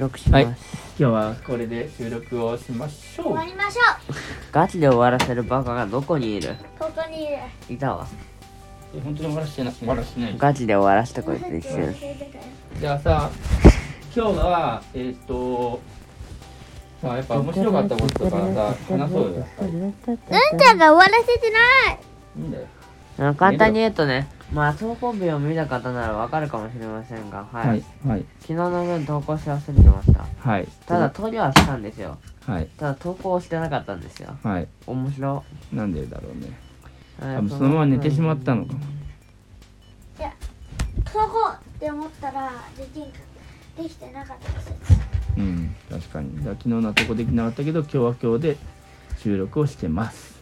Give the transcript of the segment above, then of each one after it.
録します、今日はこれで収録をしましょう。終わりましょガチで終わらせるバカがどこにいる？うここにいる。いたわ。え本当に終わらしてない終わらしてない。ガチで終わらせてこいつ一瞬じゃあさ今日はえーっとさあやっぱ面白かったこととかさ話そうようんちゃんが終わらせてない。いんだよ。簡単に言うとねまあ投稿日を見た方ならわかるかもしれませんがはい、はいはい。昨日の分投稿し忘れてました。はい。ただ投了はしたんですよ。はい。ただ投稿してなかったんですよ。はい。面白。なんでだろうね。い多分そのまま寝てしまったのか。もここって思ったらできんかできてなかったです。うん確かに。だから昨日のは投稿できなかったけど今日は今日で収録をしてます。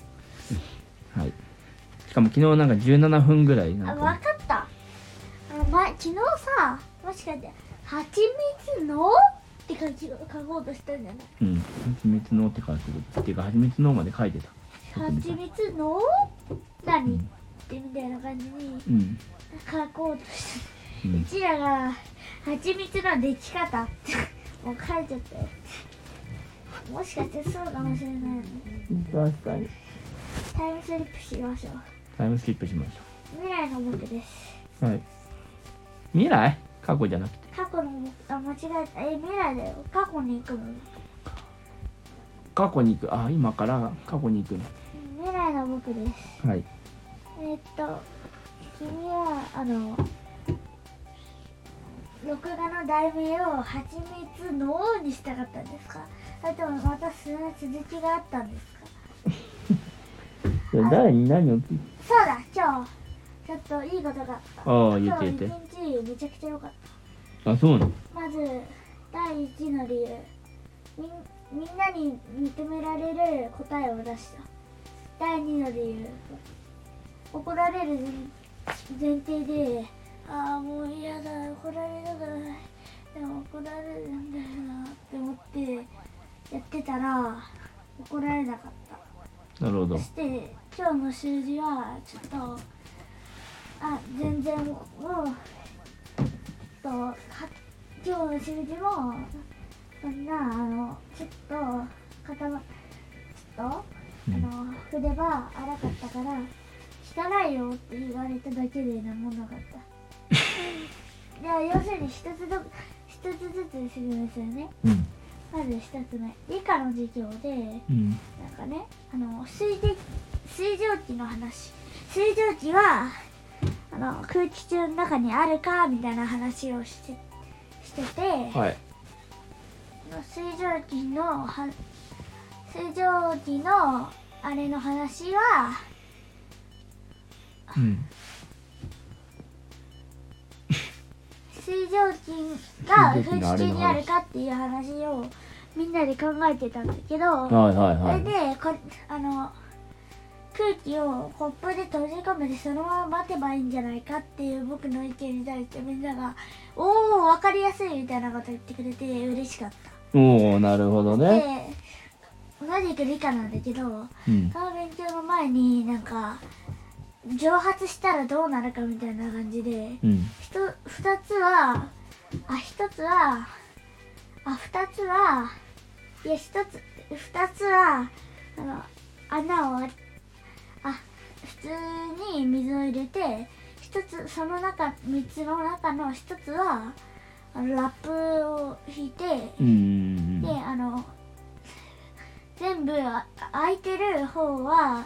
はいしかも昨日なんか17分ぐらいあなんわかかった。あの前昨日さもしかして「はちみつの?」って書き書こうとしたんじゃない？うん。はちみつのって書いてるっていうかはちみつのまで書いてた。はちみつの何？ってみたいな感じにうん。書こうとしてうん。うちらがはちみつの出来方ってもう書いちゃったよ。もしかしてそうかもしれない。ね確かに。タイムスリップしましょうタイムスキップしまし未来の僕です。ょうはい。未来？過去じゃなくて。過去の僕あ間違えた。え未来だよ。過去に行くの過去に行く。あ今から過去に行くの。未来の僕です。はい。えーっと君はあの録画の題名を「はちみつの王」にしたかったんですか？それともまたその続きがあったんですか？誰に何を聞いそうだ今日ちょっといいことがあった。ああ言って今言日って。一日めちゃくちゃ良かった。あそうなの？まず第一の理由。みんみんなに認められる答えを出した。第二の理由。怒られる前前提でああもう嫌だ怒られたくない。でも怒られるんだよなって思ってやってたら怒られなかった。なるほど。そして今日の数字はちょっとあ全然もうとは今日の数字もそんなあのちょっと固まちょっと、あの筆が荒かったから汚いよって言われただけで何もなかった。いや要するに一つど一つずつ説明するね。うんまず一つ目理科の授業でうん。なんかねあの水滴水蒸気の話。水蒸気はあの空気中の中にあるかみたいな話をしてしてて、はい。水蒸気のは水蒸気のあれの話はうん水蒸気が水蒸気のあ空気中れの話にあるかっていう話をみんなで考えてたんだけど、はいはいそれはい。でこあの空気をコップで閉じ込めてそのまま待てばいいんじゃないかっていう僕の意見に対してみんなが「おお分かりやすい」みたいなこと言ってくれて嬉しかった。おおなるほどね。で同じく理科なんだけどうん。その勉強の前になんか蒸発したらどうなるかみたいな感じでうん。ひと2つはあ1つはあ2つはいや1つ2つはあの穴をああ普通に水を入れて1つその中3つの中の1つはあのラップを引いてうん。であの全部あ空いてる方は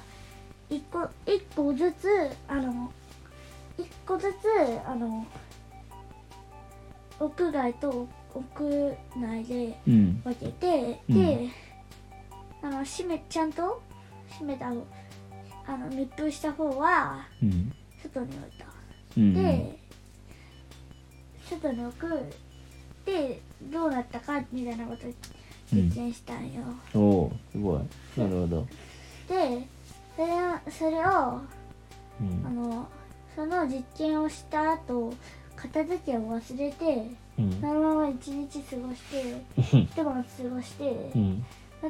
1個一個ずつあの1個ずつあの屋外と屋内でうん。分けて、うん。であの閉めちゃんと閉めたあの密封した方はうん。外に置いた。うんで、外に置く。でどうなったかみたいなこと実践したんよ、おおすごい。なるほど。でそれをそれをあうん。のその実験をした後片付けを忘れてうん。そのまま一日過ごして一晩過ごしてうん。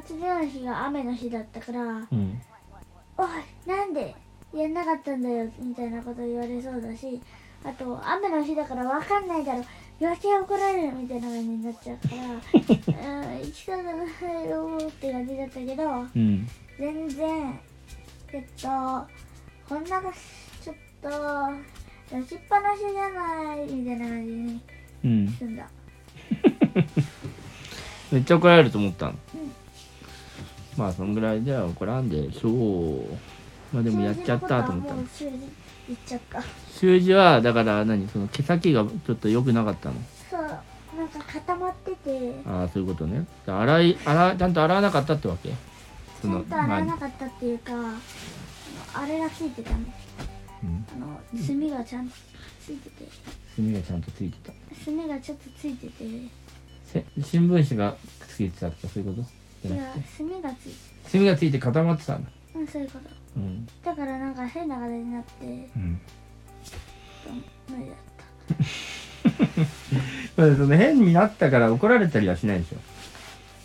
次の日が雨の日だったからうん「おいなんでやんなかったんだよ」みたいなこと言われそうだしあと雨の日だからわかんないだろ余計怒られるみたいな感じになっちゃうから うん行きたくないよって感じだったけどうん。全然えっとこんなちょっと出しっぱなしじゃないみたいな感じにうん済ん。だ めっちゃ怒られると思ったの、ん。まあそんぐらいでは怒らんでしょう。まあでもやっちゃったと思ったの。もう習字言っちゃった。習字はだから何その毛先がちょっと良くなかったの。そう。なんか固まってて。ああそういうことね。洗い洗いちゃんと洗わなかったってわけ？ちそのゃんと洗わなかったっていうかあのあれがついてたのうん。あの炭がちゃんとついてて。墨がちゃんとついてた。炭がちょっとついてて。せ新聞紙がついてたとかそういうこと？じゃなくて？炭がついて墨がついて固まってたんだ。うんそういうこと。うん。だからなんか変な形になってうん。無理だっ まあその変になったから怒られたりはしないでしょ。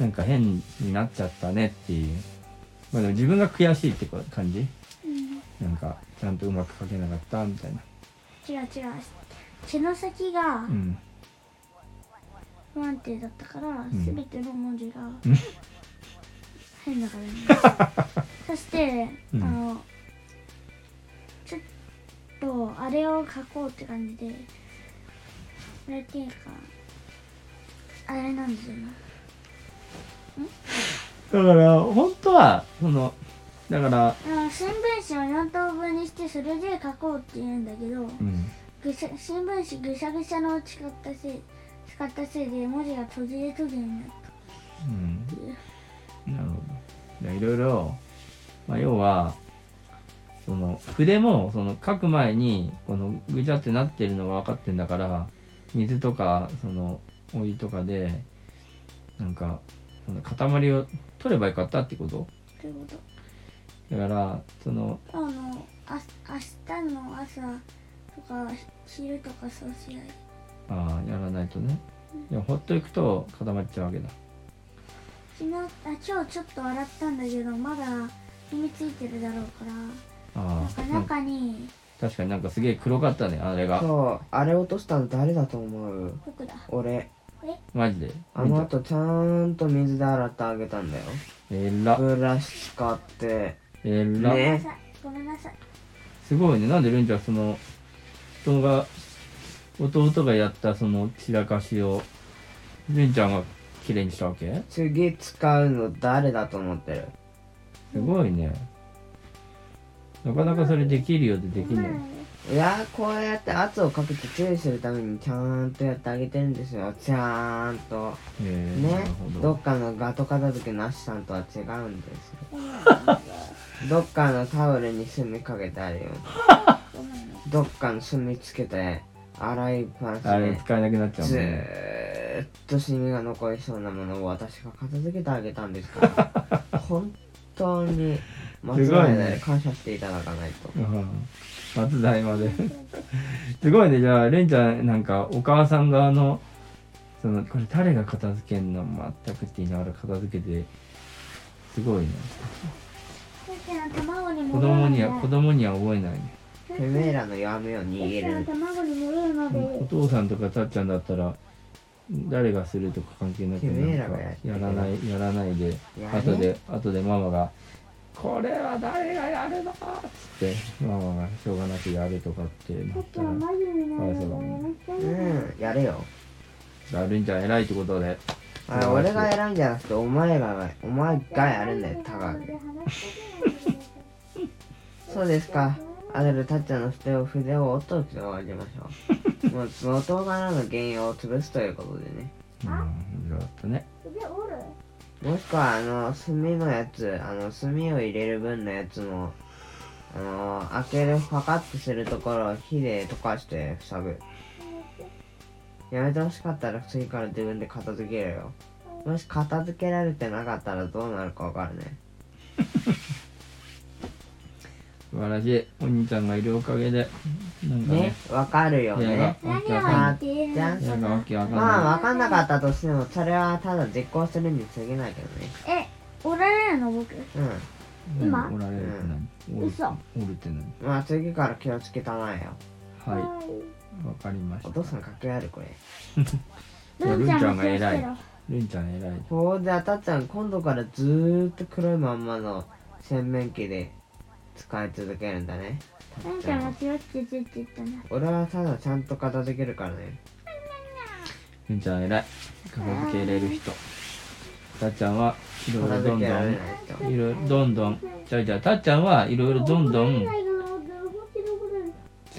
なんか変になっちゃったねっていうまあでも自分が悔しいって感じ？たうん。なんかちゃんとうまく書けなかったみたいな。違う違う。毛の先がうん。不安定だったから、ん。全ての文字がん。変な形になったそして、うん。あのちょっとあれを書こうって感じであれっていうかあれなんですよねだから本当はそのだから新聞紙を4等分にしてそれで書こうって言うんだけどうん。ぐしゃ新聞紙ぐしゃぐしゃのを使ったせい使ったせいで文字が途切れ途切れになった。うん。なるほど。でいろいろ、まあ、要はその筆もその書く前にこのぐちゃってなってるのが分かってんだから水とかそのお湯とかでなんかその塊を取ればよかったってこと？ということ？だからそのあのあ明日の朝とか昼とかそうしない？ああやらないとね。でもほっといくと固まっちゃうわけだ。昨日あ今日ちょっと洗ったんだけどまだ染みついてるだろうから。あなんかあなんか中に。確かになんかすげえ黒かったねあれが。そうあれ落としたの誰だと思う？僕だ。俺マジで？あの後ちゃんと水で洗ってあげたんだよ。えら。ブラシ使って。えら、ごめんなね。さいごめんなさい。すごいね。なんでルンちゃんその人が弟がやったその散らかしをルンちゃんが綺麗にしたわけ？次使うの誰だと思ってる？すごいね。なかなかそれできるようでできないいやこうやって圧をかけて注意するためにちゃんとやってあげてるんですよ。ちゃんと。えー、なねど。どっかのガト片付けなしさんとは違うんですよ。どっかのタオルに墨かけてあるよ。どっかの墨つけて洗いっぱなしあれで使えなくなっちゃうもずんね。ーっとシミが残りそうなものを私が片付けてあげたんですから。本当に松すごいね。感謝していただかないと。うん。松代まで。すごいね。じゃあレンちゃんなんかお母さん側のそのこれ誰が片付けんの全くって言いながら片付けてすごいね。子供には子供には覚えない。ねてめえらの弱みをる卵に戻る。のおで父さんとかたっちゃんだったら誰がするとか関係なくてやらないやらないで後で後でママが「これは誰がやるの?」っつって。ママがしょうがなくやるとかってなさったら。かわいそうだねうんやれよ。だるんちゃん偉いってことで。あれ俺が偉いんじゃなくてお前らがお前がやるんだよ高話くそうですか。あれでたっちゃんの筆を筆を折っといて終わりましょう。もう元からの原因を潰すということでね。うんいろいろだったね。で折る？もしくはあの炭のやつあの炭を入れる分のやつもあの開けるパカッてするところを火で溶かして塞ぐ。やめてほしかったら次から自分で片付けるよ。もし片付けられてなかったらどうなるかわかるね素晴らしいお兄ちゃんがいるおかげでなんかねねわかるよね。何を言っているのじゃん部屋がわけわかんまあなわかんなかったとしてもそれはただ実行するに過ぎないけどね。え折られるの僕？うん。い今何おられるって何？おる嘘。おるって何？まあ次から気をつけたまえよ。はい。わかりました。お父さん掛けあるこれ。ルンちゃんが偉い。ろるんちゃん偉い。ほうであたっちゃん今度からずーっと黒いまんまの洗面器で使い続けるんだね。ルンちゃんが気をつけてって言ったな。俺はただちゃんと片付けるからね。るんちゃん偉い。片付けれる人。たっちゃんはいろいろ片どんどん人いろいろどんどん。じゃあじゃあたっちゃんはいろいろどんどん。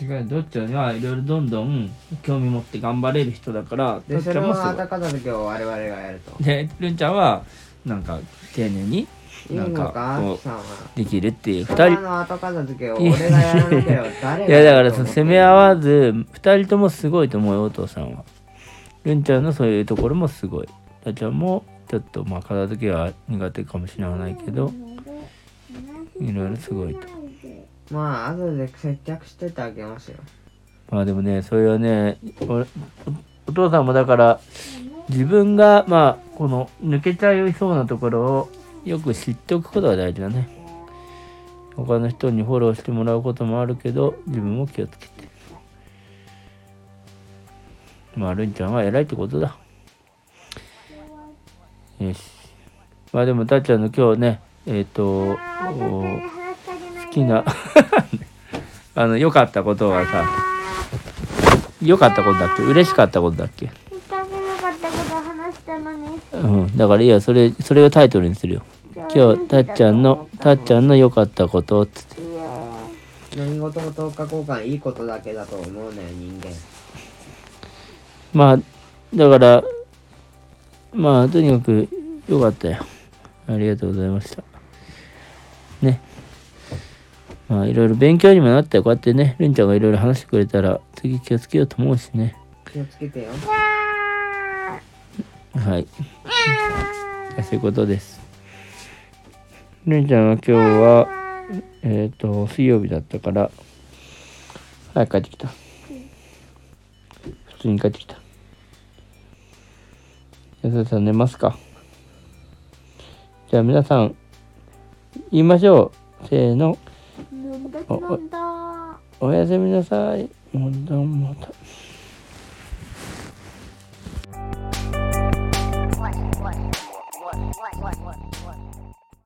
違うどっちゃんはいろいろどんどん興味持って頑張れる人だからでそれをちゃんも片付けを我々がやると。でるんちゃんはなんか丁寧になんかできるっていうそ二人。の後片付けを俺がやらな誰がいやだからその攻め合わず二人ともすごいと思うよお父さんはるんちゃんのそういうところもすごい。たっちゃんもちょっとまあ片付けは苦手かもしれないけどいろいろすごいと。まあ後で接着してってあげますよ。まあでもねそれはねお父さんもだから自分がまあこの抜けちゃいそうなところをよく知っておくことが大事だね。他の人にフォローしてもらうこともあるけど自分も気をつけて。まあるんちゃんは偉いってことだ。よし。まあでもたっちゃんの今日ねえっ、と好きな あの良かったことはさ良かったことだっけ？嬉しかったことだっけ？うん。だからいやそれそれをタイトルにするよ。今日たっちゃんのたっちゃんの良かったことっつって。何事も10日交換いいことだけだと思うのよ人間。まあだからまあとにかく良かったよ。ありがとうございました。ね。まあいろいろ勉強にもなったよ。こうやってねるんちゃんがいろいろ話してくれたら次気をつけようと思うしね。気をつけてよはい。そういうことです。るんちゃんは今日はえっ、と水曜日だったから早く帰ってきた。普通に帰ってきた。安田さん寝ますか？じゃあ皆さん言いましょう。せーの。おやすみなさい。もうどうも。また